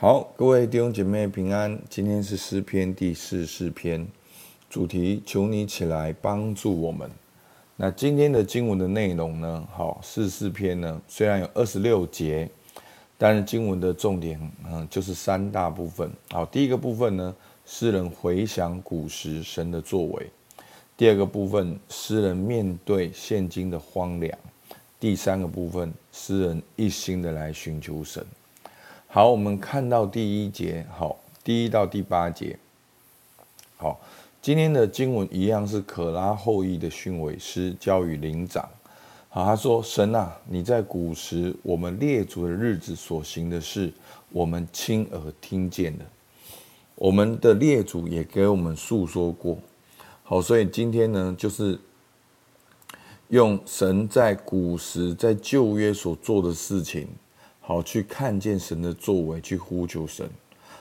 好，各位弟兄姐妹平安。今天是诗篇第四十四篇，主题求你起来帮助我们。那今天的经文的内容呢？好，四十四篇呢，虽然有二十六节，但是经文的重点嗯，就是三大部分。好，第一个部分呢，诗人回想古时神的作为；第二个部分，诗人面对现今的荒凉；第三个部分，诗人一心的来寻求神。好，我们看到第一节，好，第一到第八节，好，今天的经文一样是可拉后裔的训诲师交与灵长，好，他说：神啊，你在古时我们列祖的日子所行的事，我们亲耳听见的，我们的列祖也给我们述说过，好，所以今天呢，就是用神在古时在旧约所做的事情。好，去看见神的作为，去呼求神。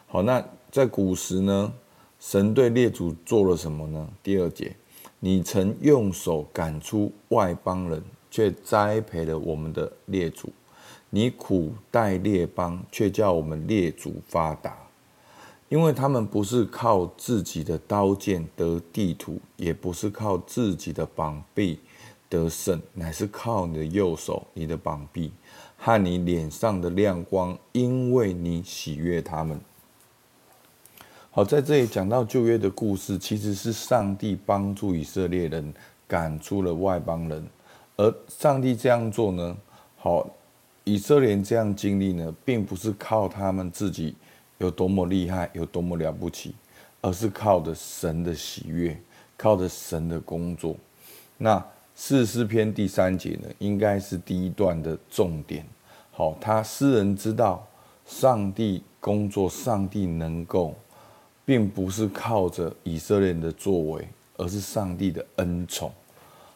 好，那在古时呢，神对列祖做了什么呢？第二节，你曾用手赶出外邦人，却栽培了我们的列祖；你苦待列邦，却叫我们列祖发达。因为他们不是靠自己的刀剑得地土，也不是靠自己的膀臂得胜，乃是靠你的右手，你的膀臂。和你脸上的亮光，因为你喜悦他们。好，在这里讲到旧约的故事，其实是上帝帮助以色列人赶出了外邦人，而上帝这样做呢，好，以色列人这样经历呢，并不是靠他们自己有多么厉害，有多么了不起，而是靠着神的喜悦，靠着神的工作。那四十四篇第三节呢，应该是第一段的重点。好，他诗人知道上帝工作，上帝能够，并不是靠着以色列人的作为，而是上帝的恩宠。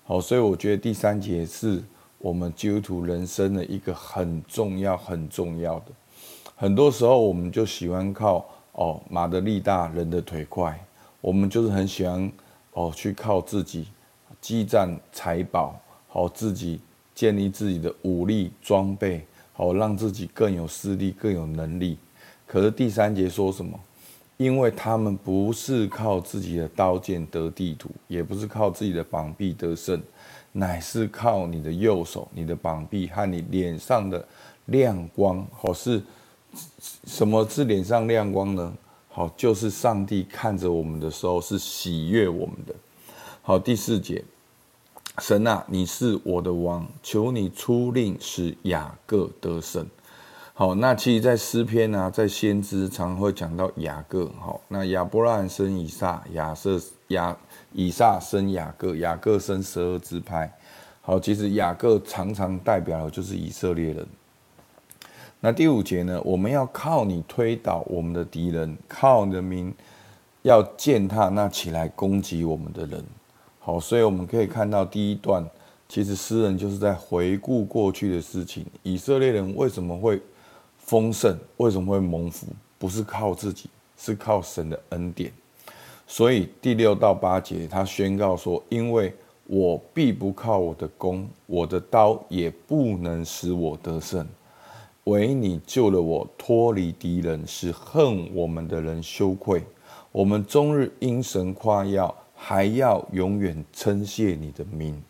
好，所以我觉得第三节是我们基督徒人生的一个很重要、很重要的。很多时候，我们就喜欢靠哦马的力大，人的腿快，我们就是很喜欢哦去靠自己。积攒财宝，好自己建立自己的武力装备，好让自己更有势力、更有能力。可是第三节说什么？因为他们不是靠自己的刀剑得地图，也不是靠自己的膀臂得胜，乃是靠你的右手、你的膀臂和你脸上的亮光。好，是什么是脸上亮光呢？好，就是上帝看着我们的时候是喜悦我们的。好，第四节。神啊，你是我的王，求你出令使雅各得胜。好，那其实，在诗篇啊，在先知常会讲到雅各。好，那亚伯拉罕生以撒，亚瑟亚以撒生雅各，雅各生十二支派。好，其实雅各常常代表的就是以色列人。那第五节呢？我们要靠你推倒我们的敌人，靠人民要践踏那起来攻击我们的人。好，所以我们可以看到第一段，其实诗人就是在回顾过去的事情。以色列人为什么会丰盛？为什么会蒙福？不是靠自己，是靠神的恩典。所以第六到八节，他宣告说：“因为我必不靠我的弓，我的刀也不能使我得胜。唯你救了我，脱离敌人，使恨我们的人羞愧。我们终日因神夸耀。”还要永远称谢你的名，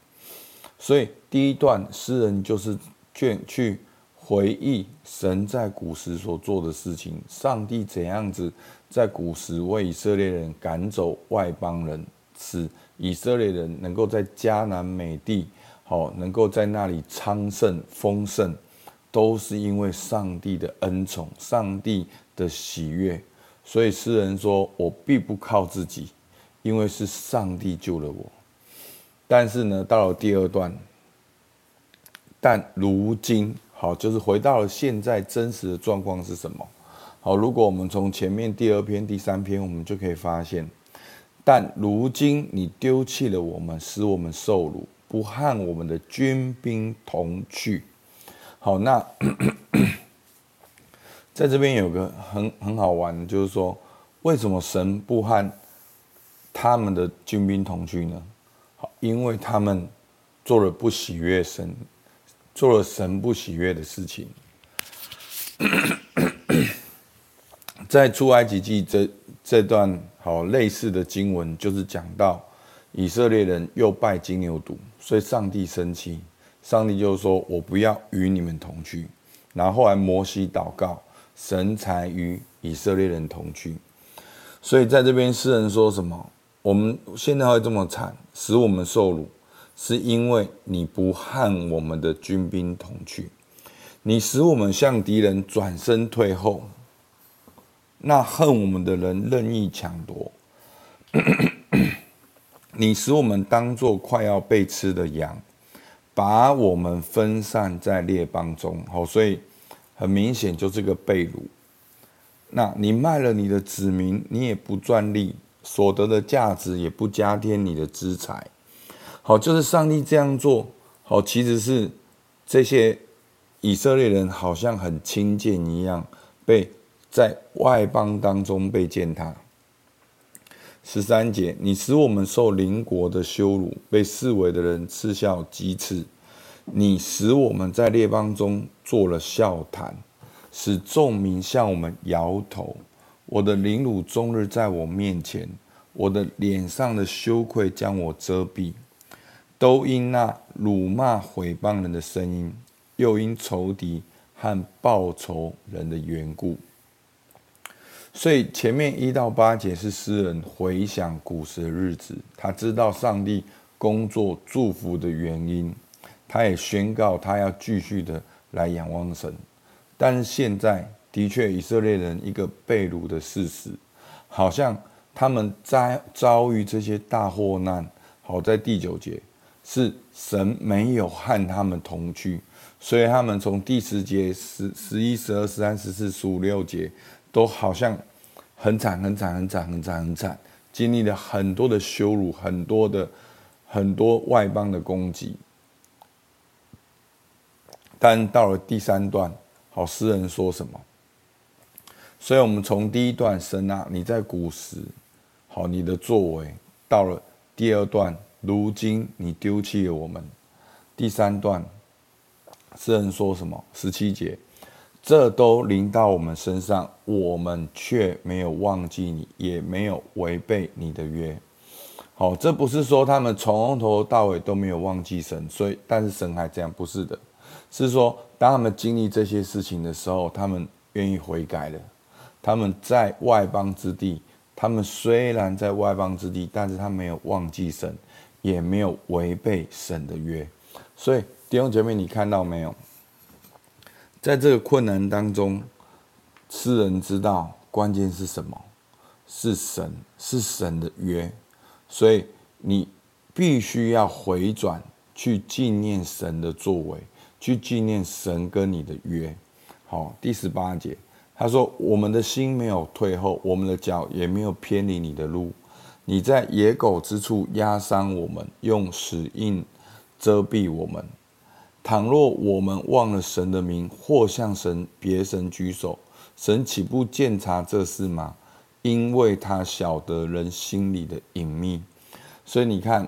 所以第一段诗人就是去去回忆神在古时所做的事情，上帝怎样子在古时为以色列人赶走外邦人，使以色列人能够在迦南美地，好能够在那里昌盛丰盛，都是因为上帝的恩宠，上帝的喜悦。所以诗人说：“我必不靠自己。”因为是上帝救了我，但是呢，到了第二段，但如今好，就是回到了现在真实的状况是什么？好，如果我们从前面第二篇、第三篇，我们就可以发现，但如今你丢弃了我们，使我们受辱，不和我们的军兵同去。好，那 在这边有个很很好玩的，就是说，为什么神不和？他们的军兵同居呢？好，因为他们做了不喜悦神，做了神不喜悦的事情。在出埃及记这这段好类似的经文，就是讲到以色列人又拜金牛犊，所以上帝生气，上帝就说：“我不要与你们同居。”然后后来摩西祷告，神才与以色列人同居。所以在这边诗人说什么？我们现在会这么惨，使我们受辱，是因为你不和我们的军兵同去，你使我们向敌人转身退后。那恨我们的人任意抢夺，你使我们当做快要被吃的羊，把我们分散在列邦中。好，所以很明显就是个被掳。那你卖了你的子民，你也不赚利，所得的价值也不加添你的资财。好，就是上帝这样做。好，其实是这些以色列人好像很轻贱一样被。在外邦当中被践踏。十三节，你使我们受邻国的羞辱，被四围的人嗤笑讥刺。你使我们在列邦中做了笑谈，使众民向我们摇头。我的凌辱终日在我面前，我的脸上的羞愧将我遮蔽，都因那辱骂毁谤人的声音，又因仇敌和报仇人的缘故。所以前面一到八节是诗人回想古时的日子，他知道上帝工作祝福的原因，他也宣告他要继续的来仰望神。但是现在的确以色列人一个被掳的事实，好像他们在遭遇这些大祸难。好，在第九节是神没有和他们同去，所以他们从第十节、十、十一、十二、十三、十四、十五、六节。都好像很惨，很惨，很惨，很惨，很惨，经历了很多的羞辱，很多的很多外邦的攻击。但到了第三段，好，诗人说什么？所以我们从第一段，神啊，你在古时，好，你的作为，到了第二段，如今你丢弃了我们。第三段，诗人说什么？十七节。这都临到我们身上，我们却没有忘记你，也没有违背你的约。好，这不是说他们从头到尾都没有忘记神，所以但是神还这样，不是的，是说当他们经历这些事情的时候，他们愿意悔改了。他们在外邦之地，他们虽然在外邦之地，但是他没有忘记神，也没有违背神的约。所以弟兄姐妹，你看到没有？在这个困难当中，诗人知道关键是什么？是神，是神的约。所以你必须要回转，去纪念神的作为，去纪念神跟你的约。好，第十八节，他说：“我们的心没有退后，我们的脚也没有偏离你的路。你在野狗之处压伤我们，用死印遮蔽我们。”倘若我们忘了神的名，或向神别神举手，神岂不鉴察这事吗？因为他晓得人心里的隐秘。所以你看，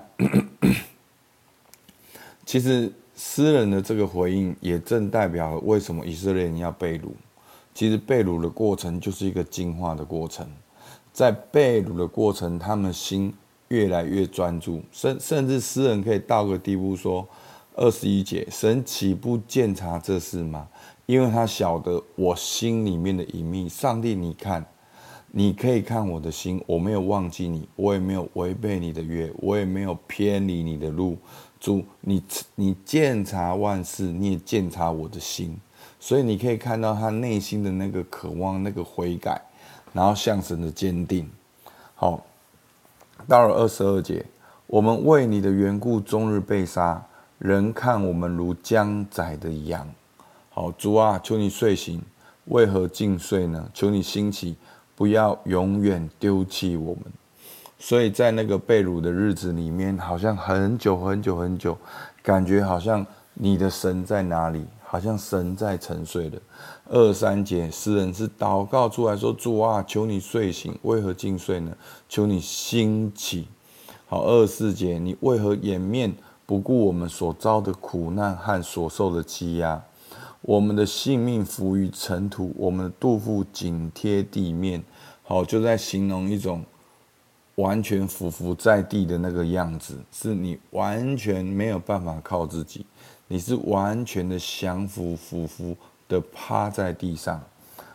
其实诗人的这个回应，也正代表了为什么以色列人要被掳。其实被掳的过程就是一个进化的过程，在被掳的过程，他们心越来越专注，甚甚至诗人可以到个地步说。二十一节，神岂不鉴察这事吗？因为他晓得我心里面的隐秘。上帝，你看，你可以看我的心，我没有忘记你，我也没有违背你的约，我也没有偏离你的路。主，你你鉴察万事，你也鉴察我的心，所以你可以看到他内心的那个渴望，那个悔改，然后向神的坚定。好，到了二十二节，我们为你的缘故，终日被杀。人看我们如将宰的羊，好，主啊，求你睡醒，为何尽睡呢？求你兴起，不要永远丢弃我们。所以在那个被掳的日子里面，好像很久很久很久，感觉好像你的神在哪里？好像神在沉睡了。二三节诗人是祷告出来说：主啊，求你睡醒，为何尽睡呢？求你兴起。好，二四节你为何掩面？不顾我们所遭的苦难和所受的欺压，我们的性命伏于尘土，我们的肚腹紧贴地面。好，就在形容一种完全俯伏在地的那个样子，是你完全没有办法靠自己，你是完全的降服、俯伏的趴在地上。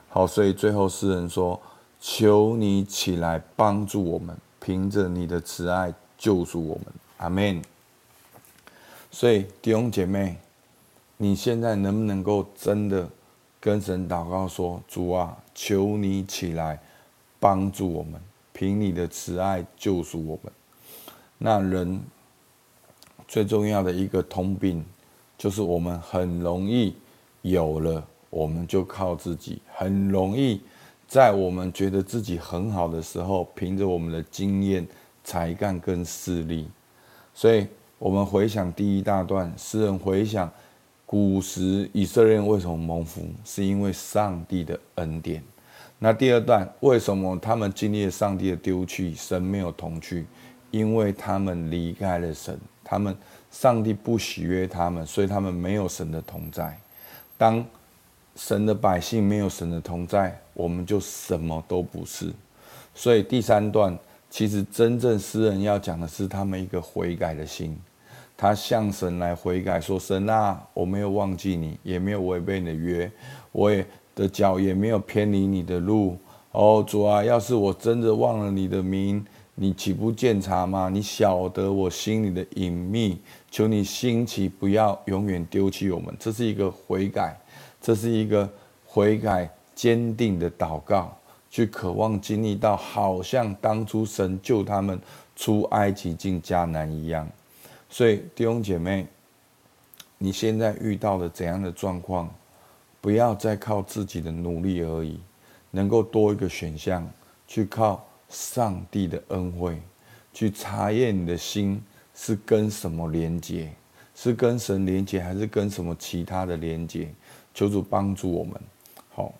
好，所以最后诗人说：“求你起来帮助我们，凭着你的慈爱救赎我们。”阿门。所以弟兄姐妹，你现在能不能够真的跟神祷告说：“主啊，求你起来帮助我们，凭你的慈爱救赎我们。”那人最重要的一个通病，就是我们很容易有了，我们就靠自己，很容易在我们觉得自己很好的时候，凭着我们的经验、才干跟势力，所以。我们回想第一大段，诗人回想古时以色列为什么蒙福，是因为上帝的恩典。那第二段，为什么他们经历了上帝的丢弃，神没有同去？因为他们离开了神，他们上帝不喜悦他们，所以他们没有神的同在。当神的百姓没有神的同在，我们就什么都不是。所以第三段，其实真正诗人要讲的是他们一个悔改的心。他向神来悔改，说：“神啊，我没有忘记你，也没有违背你的约，我也的脚也没有偏离你的路。哦，主啊，要是我真的忘了你的名，你岂不见察吗？你晓得我心里的隐秘，求你兴起，不要永远丢弃我们。这是一个悔改，这是一个悔改坚定的祷告，去渴望经历到，好像当初神救他们出埃及进迦南一样。”所以弟兄姐妹，你现在遇到了怎样的状况？不要再靠自己的努力而已，能够多一个选项，去靠上帝的恩惠，去查验你的心是跟什么连接，是跟神连接，还是跟什么其他的连接？求主帮助我们。好，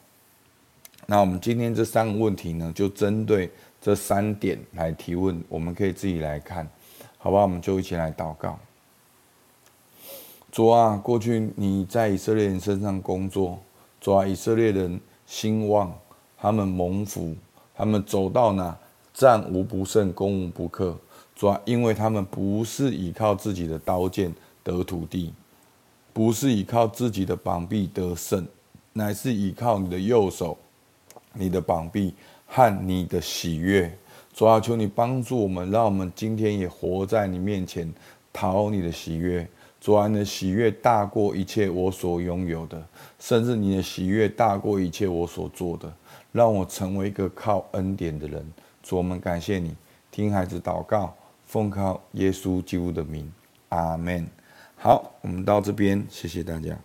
那我们今天这三个问题呢，就针对这三点来提问，我们可以自己来看。好吧，我们就一起来祷告。主啊，过去你在以色列人身上工作，主啊，以色列人兴旺，他们蒙福，他们走到哪战无不胜，攻无不克。主啊，因为他们不是依靠自己的刀剑得土地，不是依靠自己的膀臂得胜，乃是依靠你的右手、你的膀臂和你的喜悦。主啊，求你帮助我们，让我们今天也活在你面前，讨你的喜悦。主啊，你的喜悦大过一切我所拥有的，甚至你的喜悦大过一切我所做的。让我成为一个靠恩典的人。主，我们感谢你，听孩子祷告，奉靠耶稣基督的名，阿门。好，我们到这边，谢谢大家。